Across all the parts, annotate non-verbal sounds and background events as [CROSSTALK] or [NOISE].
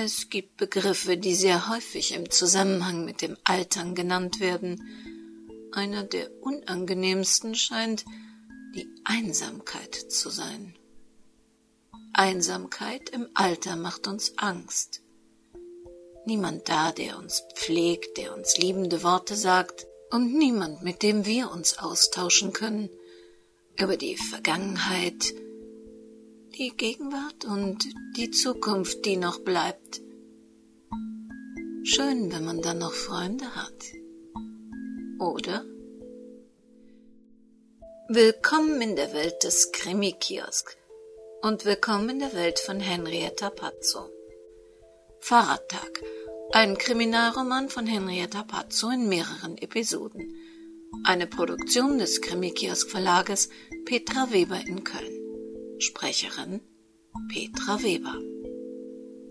Es gibt Begriffe, die sehr häufig im Zusammenhang mit dem Altern genannt werden. Einer der unangenehmsten scheint die Einsamkeit zu sein. Einsamkeit im Alter macht uns Angst. Niemand da, der uns pflegt, der uns liebende Worte sagt, und niemand, mit dem wir uns austauschen können über die Vergangenheit, die Gegenwart und die Zukunft, die noch bleibt. Schön, wenn man dann noch Freunde hat. Oder? Willkommen in der Welt des Krimi-Kiosk und willkommen in der Welt von Henrietta Pazzo. Fahrradtag, ein Kriminalroman von Henrietta Pazzo in mehreren Episoden. Eine Produktion des Krimi-Kiosk Verlages Petra Weber in Köln. Sprecherin Petra Weber.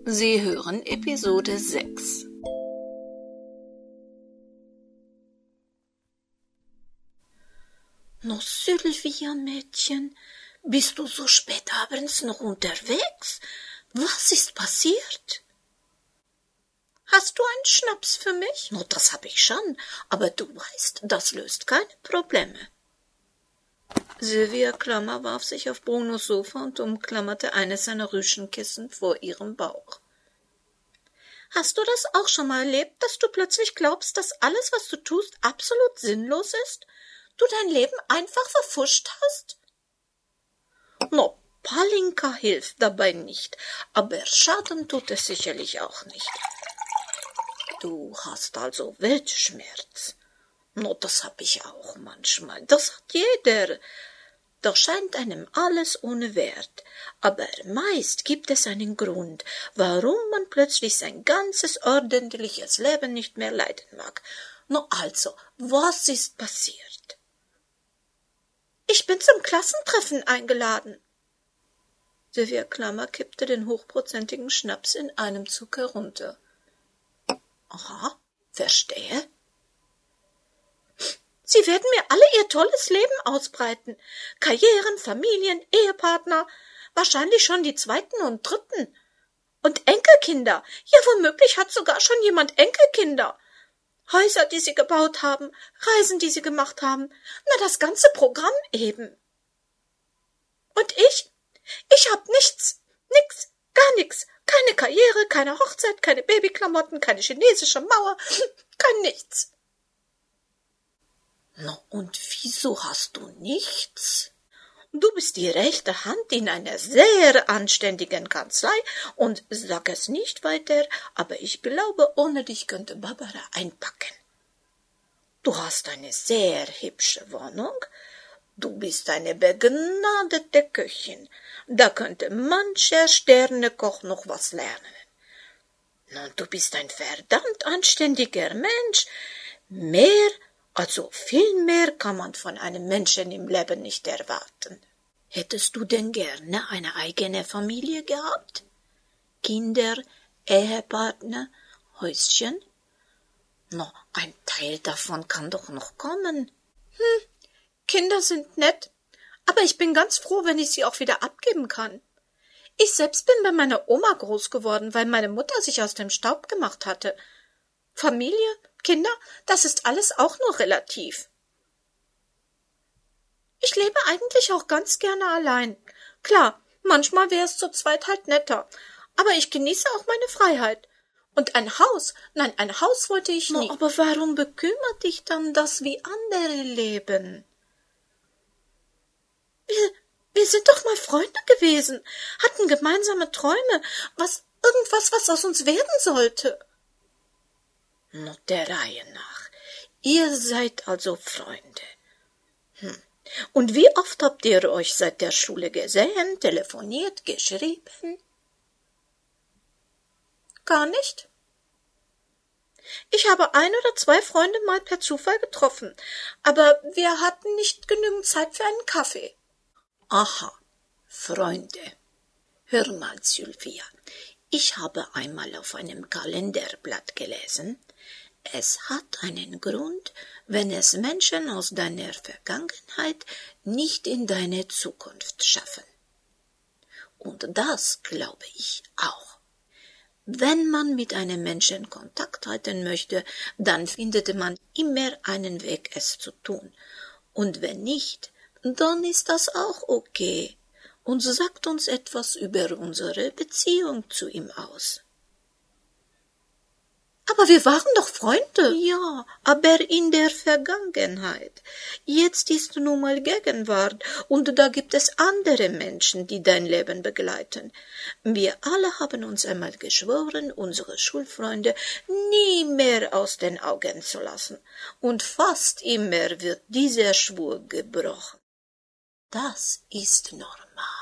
Sie hören Episode 6. No, Sylvia, Mädchen, bist du so spät abends noch unterwegs? Was ist passiert? Hast du einen Schnaps für mich? No, das hab ich schon, aber du weißt, das löst keine Probleme. Sylvia Klammer warf sich auf Brunos Sofa und umklammerte eines seiner Rüschenkissen vor ihrem Bauch. Hast du das auch schon mal erlebt, dass du plötzlich glaubst, dass alles, was du tust, absolut sinnlos ist? Du dein Leben einfach verfuscht hast? No, Palinka hilft dabei nicht, aber Schaden tut es sicherlich auch nicht. Du hast also Weltschmerz. No, das hab ich auch manchmal. Das hat jeder. Doch scheint einem alles ohne Wert. Aber meist gibt es einen Grund, warum man plötzlich sein ganzes ordentliches Leben nicht mehr leiden mag. No, also, was ist passiert? Ich bin zum Klassentreffen eingeladen. Sylvia Klammer kippte den hochprozentigen Schnaps in einem Zug herunter. Aha, verstehe. Sie werden mir alle ihr tolles Leben ausbreiten. Karrieren, Familien, Ehepartner, wahrscheinlich schon die zweiten und dritten. Und Enkelkinder. Ja, womöglich hat sogar schon jemand Enkelkinder. Häuser, die sie gebaut haben, Reisen, die sie gemacht haben. Na, das ganze Programm eben. Und ich? Ich hab nichts. Nix. Gar nix. Keine Karriere, keine Hochzeit, keine Babyklamotten, keine chinesische Mauer, [LAUGHS] kein nichts. Na, und wieso hast du nichts? Du bist die rechte Hand in einer sehr anständigen Kanzlei und sag es nicht weiter, aber ich glaube, ohne dich könnte Barbara einpacken. Du hast eine sehr hübsche Wohnung, du bist eine begnadete Köchin, da könnte mancher Sternekoch noch was lernen. Nun, du bist ein verdammt anständiger Mensch, mehr also viel mehr kann man von einem Menschen im Leben nicht erwarten. Hättest du denn gerne eine eigene Familie gehabt? Kinder, Ehepartner, Häuschen? No, ein Teil davon kann doch noch kommen. Hm, Kinder sind nett, aber ich bin ganz froh, wenn ich sie auch wieder abgeben kann. Ich selbst bin bei meiner Oma groß geworden, weil meine Mutter sich aus dem Staub gemacht hatte. Familie Kinder, das ist alles auch nur relativ. Ich lebe eigentlich auch ganz gerne allein. Klar, manchmal wäre es zu zweit halt netter, aber ich genieße auch meine Freiheit. Und ein Haus, nein, ein Haus wollte ich nie. aber warum bekümmert dich dann das, wie andere leben? Wir, wir sind doch mal Freunde gewesen, hatten gemeinsame Träume, was, irgendwas, was aus uns werden sollte. Nur der Reihe nach. Ihr seid also Freunde. Hm. Und wie oft habt ihr euch seit der Schule gesehen, telefoniert, geschrieben? Gar nicht? Ich habe ein oder zwei Freunde mal per Zufall getroffen, aber wir hatten nicht genügend Zeit für einen Kaffee. Aha, Freunde. Hör mal, Sylvia, ich habe einmal auf einem Kalenderblatt gelesen, es hat einen Grund, wenn es Menschen aus deiner Vergangenheit nicht in deine Zukunft schaffen. Und das glaube ich auch. Wenn man mit einem Menschen Kontakt halten möchte, dann findet man immer einen Weg, es zu tun. Und wenn nicht, dann ist das auch okay und sagt uns etwas über unsere Beziehung zu ihm aus. Aber wir waren doch Freunde. Ja, aber in der Vergangenheit. Jetzt ist nun mal Gegenwart und da gibt es andere Menschen, die dein Leben begleiten. Wir alle haben uns einmal geschworen, unsere Schulfreunde nie mehr aus den Augen zu lassen. Und fast immer wird dieser Schwur gebrochen. Das ist normal.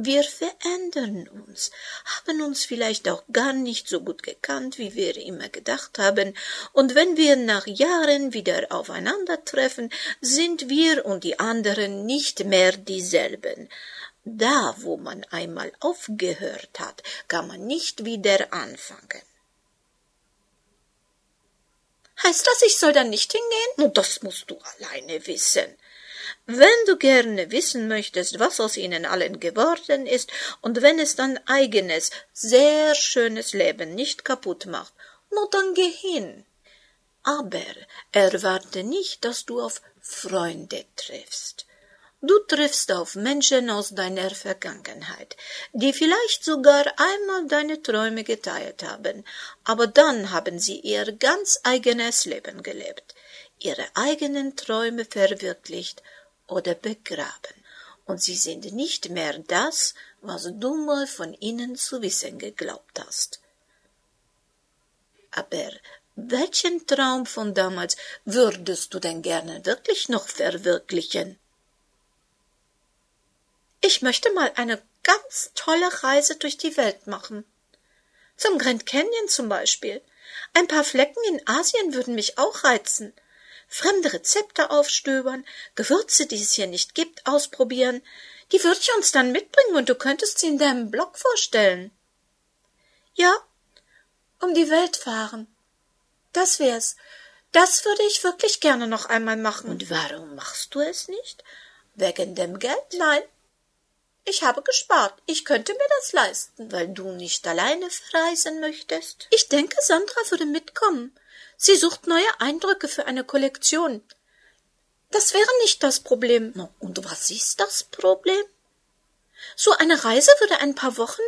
Wir verändern uns, haben uns vielleicht auch gar nicht so gut gekannt, wie wir immer gedacht haben, und wenn wir nach Jahren wieder aufeinandertreffen, sind wir und die anderen nicht mehr dieselben. Da, wo man einmal aufgehört hat, kann man nicht wieder anfangen. Heißt das, ich soll dann nicht hingehen? Nun, das musst du alleine wissen. Wenn du gerne wissen möchtest, was aus ihnen allen geworden ist, und wenn es dein eigenes, sehr schönes Leben nicht kaputt macht, nur dann geh hin. Aber erwarte nicht, dass du auf Freunde triffst. Du triffst auf Menschen aus deiner Vergangenheit, die vielleicht sogar einmal deine Träume geteilt haben, aber dann haben sie ihr ganz eigenes Leben gelebt, ihre eigenen Träume verwirklicht oder begraben, und sie sind nicht mehr das, was du mal von ihnen zu wissen geglaubt hast. Aber welchen Traum von damals würdest du denn gerne wirklich noch verwirklichen? Ich möchte mal eine ganz tolle Reise durch die Welt machen. Zum Grand Canyon zum Beispiel. Ein paar Flecken in Asien würden mich auch reizen fremde Rezepte aufstöbern, Gewürze, die es hier nicht gibt, ausprobieren. Die würde ich uns dann mitbringen und du könntest sie in deinem Blog vorstellen. Ja, um die Welt fahren. Das wär's. Das würde ich wirklich gerne noch einmal machen. Und warum machst du es nicht? Wegen dem Geld? Nein. Ich habe gespart. Ich könnte mir das leisten. Weil du nicht alleine verreisen möchtest? Ich denke, Sandra würde mitkommen. Sie sucht neue Eindrücke für eine Kollektion. Das wäre nicht das Problem. Und was ist das Problem? So eine Reise würde ein paar Wochen,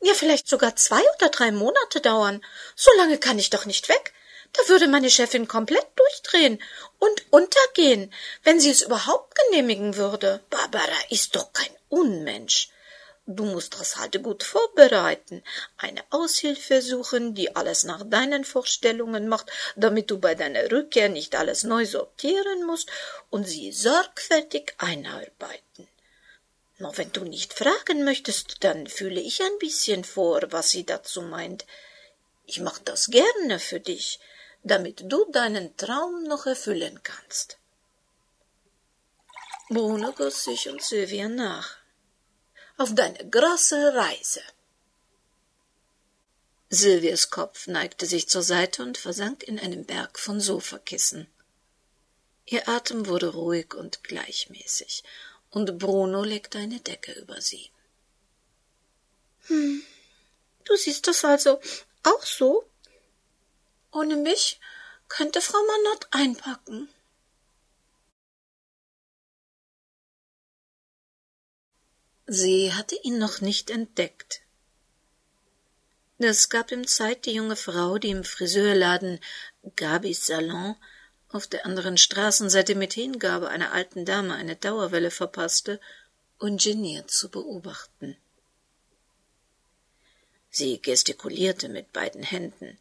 ja vielleicht sogar zwei oder drei Monate dauern. So lange kann ich doch nicht weg. Da würde meine Chefin komplett durchdrehen und untergehen, wenn sie es überhaupt genehmigen würde. Barbara ist doch kein Unmensch. Du musst das halt gut vorbereiten, eine Aushilfe suchen, die alles nach deinen Vorstellungen macht, damit du bei deiner Rückkehr nicht alles neu sortieren musst und sie sorgfältig einarbeiten. Nur wenn du nicht fragen möchtest, dann fühle ich ein bisschen vor, was sie dazu meint. Ich mach das gerne für dich, damit du deinen Traum noch erfüllen kannst. Bruno goss sich und Sylvia nach auf deine große Reise. Silvias Kopf neigte sich zur Seite und versank in einem Berg von Sofakissen. Ihr Atem wurde ruhig und gleichmäßig, und Bruno legte eine Decke über sie. Hm, du siehst das also auch so? Ohne mich könnte Frau Manott einpacken. Sie hatte ihn noch nicht entdeckt. Es gab ihm Zeit, die junge Frau, die im Friseurladen Gabis Salon auf der anderen Straßenseite mit Hingabe einer alten Dame eine Dauerwelle verpasste, ungeniert zu beobachten. Sie gestikulierte mit beiden Händen.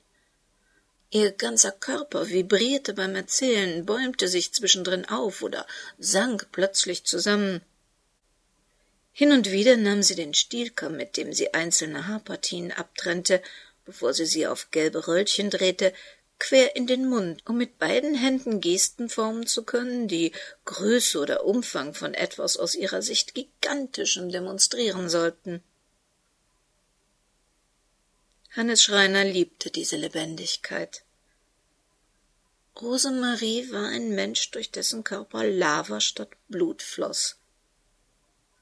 Ihr ganzer Körper vibrierte beim Erzählen, bäumte sich zwischendrin auf oder sank plötzlich zusammen. Hin und wieder nahm sie den Stielkamm, mit dem sie einzelne Haarpartien abtrennte, bevor sie sie auf gelbe Röllchen drehte, quer in den Mund, um mit beiden Händen Gesten formen zu können, die Größe oder Umfang von etwas aus ihrer Sicht Gigantischem demonstrieren sollten. Hannes Schreiner liebte diese Lebendigkeit. Rosemarie war ein Mensch, durch dessen Körper Lava statt Blut floss.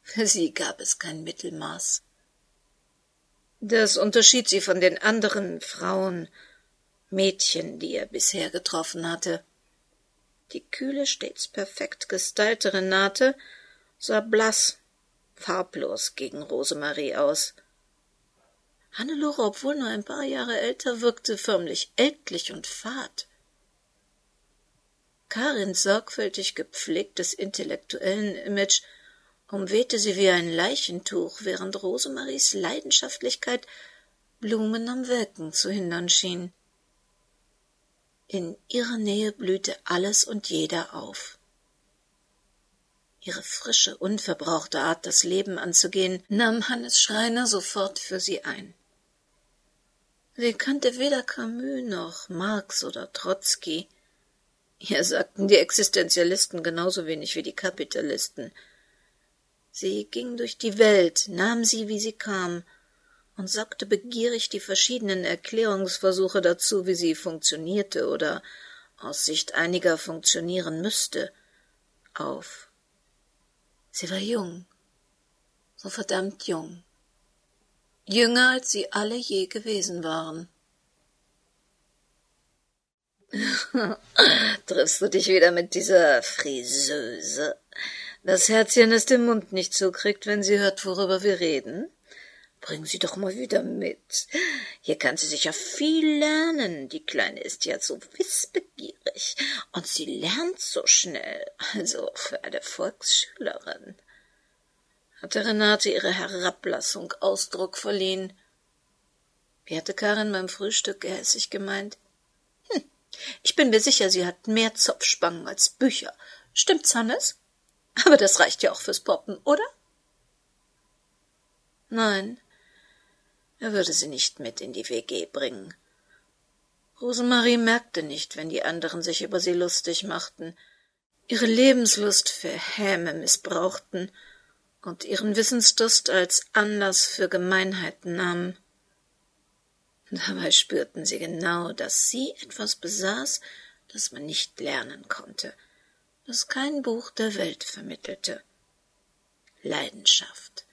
Für [LAUGHS] sie gab es kein Mittelmaß. Das unterschied sie von den anderen Frauen, Mädchen, die er bisher getroffen hatte. Die kühle, stets perfekt gestylte Renate sah blass, farblos gegen Rosemarie aus. Hannelore, obwohl nur ein paar Jahre älter, wirkte förmlich ältlich und fad. Karins sorgfältig gepflegtes intellektuellen Image umwehte sie wie ein Leichentuch, während Rosemaries Leidenschaftlichkeit Blumen am Welken zu hindern schien. In ihrer Nähe blühte alles und jeder auf. Ihre frische, unverbrauchte Art, das Leben anzugehen, nahm Hannes Schreiner sofort für sie ein. Sie kannte weder Camus noch Marx oder Trotzki, ja, sagten die Existenzialisten genauso wenig wie die Kapitalisten. Sie ging durch die Welt, nahm sie, wie sie kam, und saugte begierig die verschiedenen Erklärungsversuche dazu, wie sie funktionierte oder aus Sicht einiger funktionieren müsste, auf. Sie war jung, so verdammt jung, jünger als sie alle je gewesen waren. [LAUGHS] Triffst du dich wieder mit dieser Friseuse? Das Herzchen es den Mund nicht zukriegt, wenn sie hört, worüber wir reden? Bring sie doch mal wieder mit. Hier kann sie sicher viel lernen. Die Kleine ist ja so wissbegierig und sie lernt so schnell. Also für eine Volksschülerin. Hatte Renate ihre Herablassung Ausdruck verliehen? Wie hatte Karin beim Frühstück gehässig gemeint? Ich bin mir sicher, sie hat mehr Zopfspangen als Bücher. Stimmt's, Hannes? Aber das reicht ja auch fürs Poppen, oder? Nein, er würde sie nicht mit in die WG bringen. Rosemarie merkte nicht, wenn die anderen sich über sie lustig machten, ihre Lebenslust für Häme missbrauchten und ihren Wissensdurst als Anlass für Gemeinheiten nahmen. Dabei spürten sie genau, dass sie etwas besaß, das man nicht lernen konnte, das kein Buch der Welt vermittelte. Leidenschaft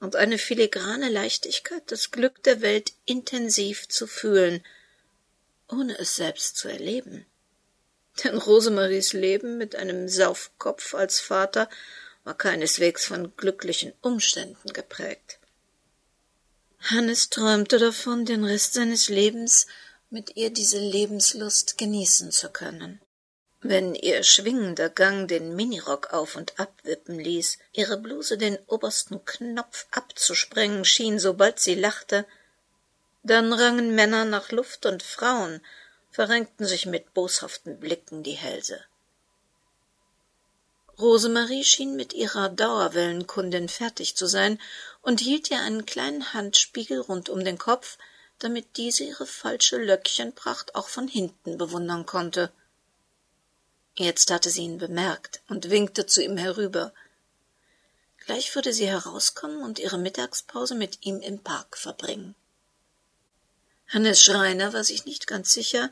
und eine filigrane Leichtigkeit, das Glück der Welt intensiv zu fühlen, ohne es selbst zu erleben. Denn Rosemaries Leben mit einem Saufkopf als Vater war keineswegs von glücklichen Umständen geprägt. Hannes träumte davon, den Rest seines Lebens mit ihr diese Lebenslust genießen zu können. Wenn ihr schwingender Gang den Minirock auf und abwippen ließ, ihre Bluse den obersten Knopf abzusprengen schien, sobald sie lachte, dann rangen Männer nach Luft und Frauen verrenkten sich mit boshaften Blicken die Hälse. Rosemarie schien mit ihrer Dauerwellenkundin fertig zu sein und hielt ihr einen kleinen Handspiegel rund um den Kopf, damit diese ihre falsche Löckchenpracht auch von hinten bewundern konnte. Jetzt hatte sie ihn bemerkt und winkte zu ihm herüber. Gleich würde sie herauskommen und ihre Mittagspause mit ihm im Park verbringen. Hannes Schreiner war sich nicht ganz sicher,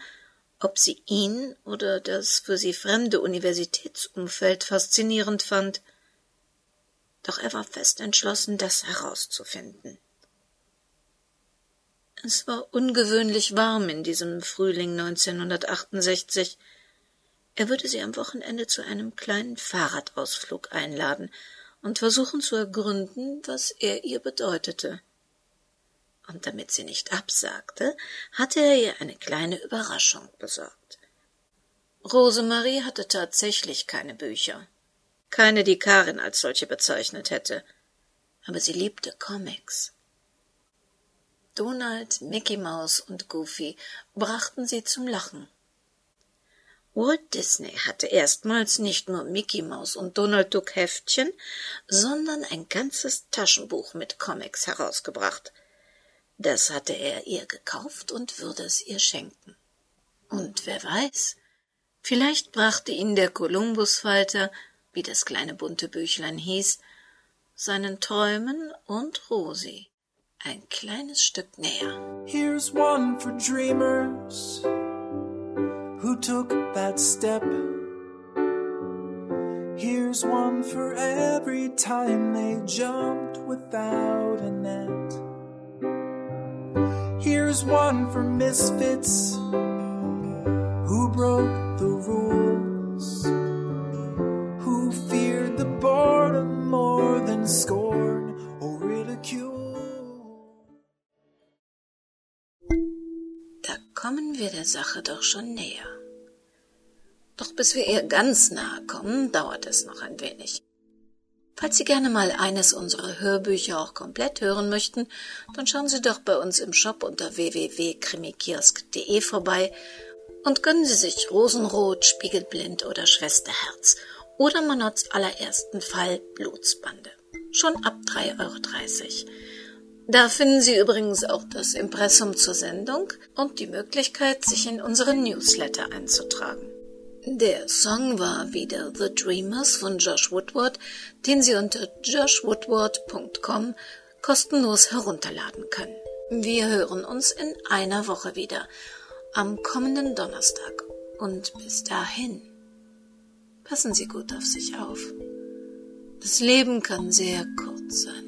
ob sie ihn oder das für sie fremde Universitätsumfeld faszinierend fand, doch er war fest entschlossen, das herauszufinden. Es war ungewöhnlich warm in diesem Frühling 1968. Er würde sie am Wochenende zu einem kleinen Fahrradausflug einladen und versuchen zu ergründen, was er ihr bedeutete und damit sie nicht absagte, hatte er ihr eine kleine Überraschung besorgt. Rosemarie hatte tatsächlich keine Bücher. Keine, die Karin als solche bezeichnet hätte. Aber sie liebte Comics. Donald, Mickey Mouse und Goofy brachten sie zum Lachen. Walt Disney hatte erstmals nicht nur Mickey Mouse und Donald Duck Heftchen, sondern ein ganzes Taschenbuch mit Comics herausgebracht – das hatte er ihr gekauft und würde es ihr schenken. Und wer weiß, vielleicht brachte ihn der Kolumbusfalter, wie das kleine bunte Büchlein hieß, seinen Träumen und Rosi ein kleines Stück näher. Here's one for dreamers took that step. Here's one for every time they jumped without a net. Here's one for misfits who broke the rules, who feared the boredom more than scorn or ridicule. Da kommen wir der Sache doch schon näher. Doch bis wir ihr ganz nahe kommen, dauert es noch ein wenig. Falls Sie gerne mal eines unserer Hörbücher auch komplett hören möchten, dann schauen Sie doch bei uns im Shop unter www.krimikiosk.de vorbei und gönnen Sie sich Rosenrot, Spiegelblind oder Schwesterherz oder Manots allerersten Fall Blutsbande. Schon ab 3,30 Euro. Da finden Sie übrigens auch das Impressum zur Sendung und die Möglichkeit, sich in unseren Newsletter einzutragen. Der Song war wieder The Dreamers von Josh Woodward, den Sie unter joshwoodward.com kostenlos herunterladen können. Wir hören uns in einer Woche wieder, am kommenden Donnerstag. Und bis dahin, passen Sie gut auf sich auf. Das Leben kann sehr kurz sein.